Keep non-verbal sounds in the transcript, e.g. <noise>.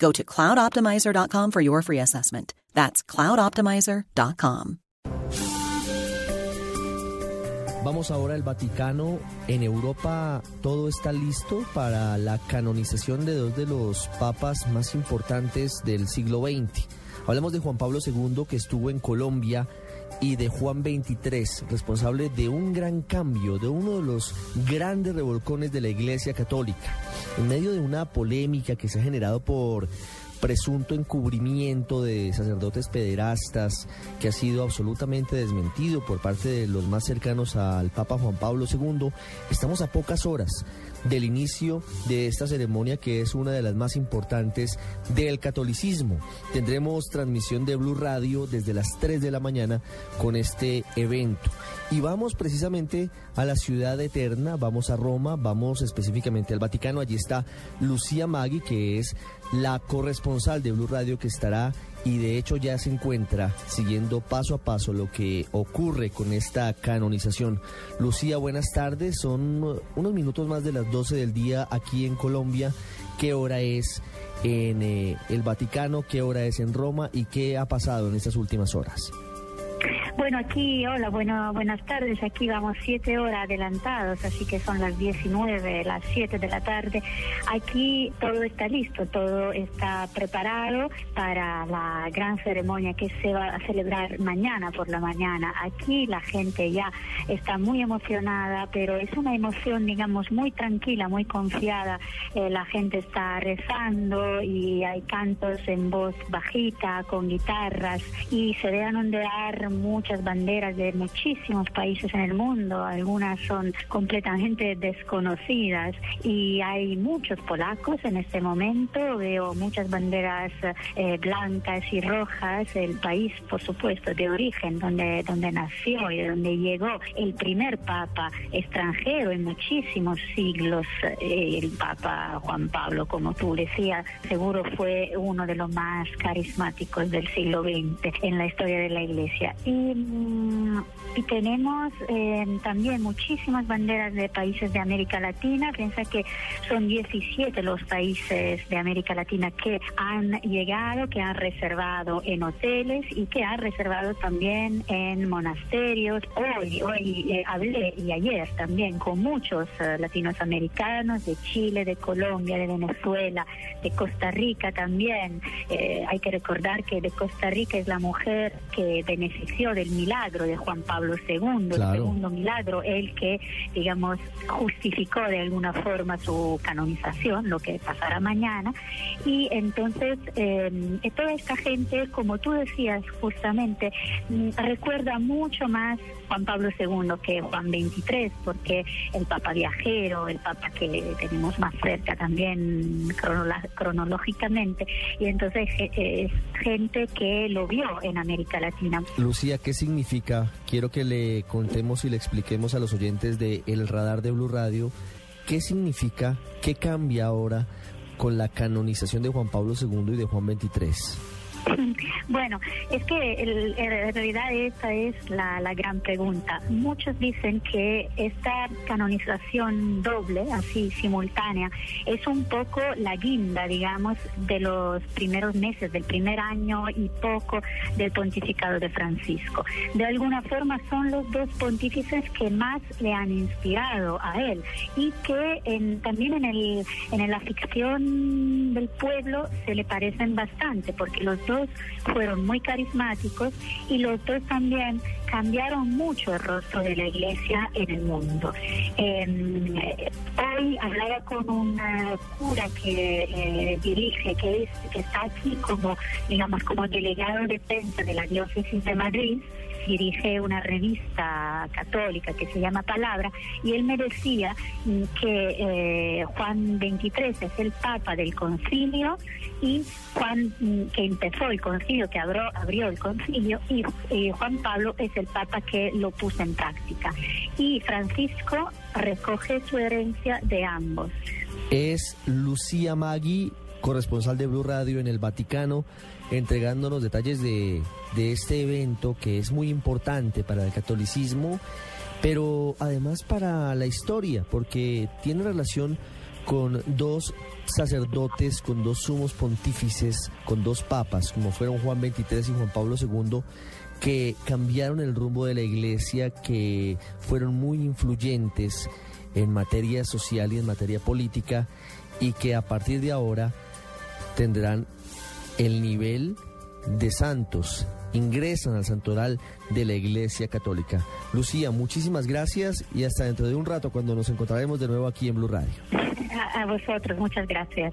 Go to cloudoptimizer.com for your free assessment. That's cloudoptimizer.com. Vamos ahora al Vaticano. En Europa todo está listo para la canonización de dos de los papas más importantes del siglo XX. Hablamos de Juan Pablo II que estuvo en Colombia y de Juan XXIII, responsable de un gran cambio, de uno de los grandes revolcones de la Iglesia Católica. En medio de una polémica que se ha generado por presunto encubrimiento de sacerdotes pederastas que ha sido absolutamente desmentido por parte de los más cercanos al Papa Juan Pablo II, estamos a pocas horas del inicio de esta ceremonia que es una de las más importantes del catolicismo. Tendremos transmisión de Blue Radio desde las 3 de la mañana con este evento. Y vamos precisamente a la ciudad eterna, vamos a Roma, vamos específicamente al Vaticano. Allí está Lucía Maggi, que es la corresponsal de Blue Radio que estará y de hecho ya se encuentra siguiendo paso a paso lo que ocurre con esta canonización. Lucía, buenas tardes. Son unos minutos más de las 12 del día aquí en Colombia. ¿Qué hora es en eh, el Vaticano? ¿Qué hora es en Roma? ¿Y qué ha pasado en estas últimas horas? Bueno, aquí, hola, bueno, buenas tardes. Aquí vamos siete horas adelantados, así que son las 19, las 7 de la tarde. Aquí todo está listo, todo está preparado para la gran ceremonia que se va a celebrar mañana por la mañana. Aquí la gente ya está muy emocionada, pero es una emoción, digamos, muy tranquila, muy confiada. Eh, la gente está rezando y hay cantos en voz bajita, con guitarras, y se dejan ondear mucho banderas de muchísimos países en el mundo, algunas son completamente desconocidas y hay muchos polacos en este momento, veo muchas banderas eh, blancas y rojas, el país por supuesto de origen donde, donde nació y donde llegó el primer papa extranjero en muchísimos siglos, eh, el papa Juan Pablo, como tú decías, seguro fue uno de los más carismáticos del siglo XX en la historia de la iglesia. Y tenemos eh, también muchísimas banderas de países de América Latina. Piensa que son 17 los países de América Latina que han llegado, que han reservado en hoteles y que han reservado también en monasterios. Hoy, hoy eh, hablé y ayer también con muchos uh, latinos americanos de Chile, de Colombia, de Venezuela, de Costa Rica también. Eh, hay que recordar que de Costa Rica es la mujer que benefició del milagro de Juan Pablo II, el segundo milagro, el que, digamos, justificó de alguna forma su canonización, lo que pasará mañana. Y entonces, eh, toda esta gente, como tú decías justamente, mm, recuerda mucho más Juan Pablo II que Juan XXIII, porque el Papa viajero, el Papa que tenemos más cerca también cronológicamente, y entonces eh, es gente que lo vio en América Latina. Lucía, ¿qué significa? Quiero que le contemos y le expliquemos a los oyentes de El Radar de Blue Radio qué significa, qué cambia ahora con la canonización de Juan Pablo II y de Juan XXIII. <laughs> Bueno, es que en realidad esa es la, gran pregunta. Muchos dicen que esta canonización doble, así simultánea, es un poco la guinda, digamos, de los primeros meses, del primer año y poco del pontificado de Francisco. De alguna forma son los dos pontífices que más le han inspirado a él y que también en, el, en la ficción del pueblo se le parecen bastante, porque los fueron muy carismáticos y los dos también cambiaron mucho el rostro de la iglesia en el mundo. Em, hoy hablaba con un cura que eh, dirige, que, es, que está aquí como, digamos, como delegado de prensa de la diócesis de Madrid, dirige una revista católica que se llama Palabra, y él me decía que eh, Juan XXIII es el Papa del concilio y Juan, que empezó el concilio, que abrió, abrió el concilio, y Juan Pablo es el Papa que lo puso en práctica. Y Francisco recoge su herencia de ambos. Es Lucía Magui, corresponsal de Blue Radio en el Vaticano, entregándonos detalles de, de este evento que es muy importante para el catolicismo, pero además para la historia, porque tiene relación con dos sacerdotes, con dos sumos pontífices, con dos papas, como fueron Juan XXIII y Juan Pablo II, que cambiaron el rumbo de la iglesia, que fueron muy influyentes en materia social y en materia política, y que a partir de ahora tendrán el nivel de santos ingresan al santoral de la Iglesia Católica. Lucía, muchísimas gracias y hasta dentro de un rato cuando nos encontraremos de nuevo aquí en Blue Radio. a vosotros, muchas gracias.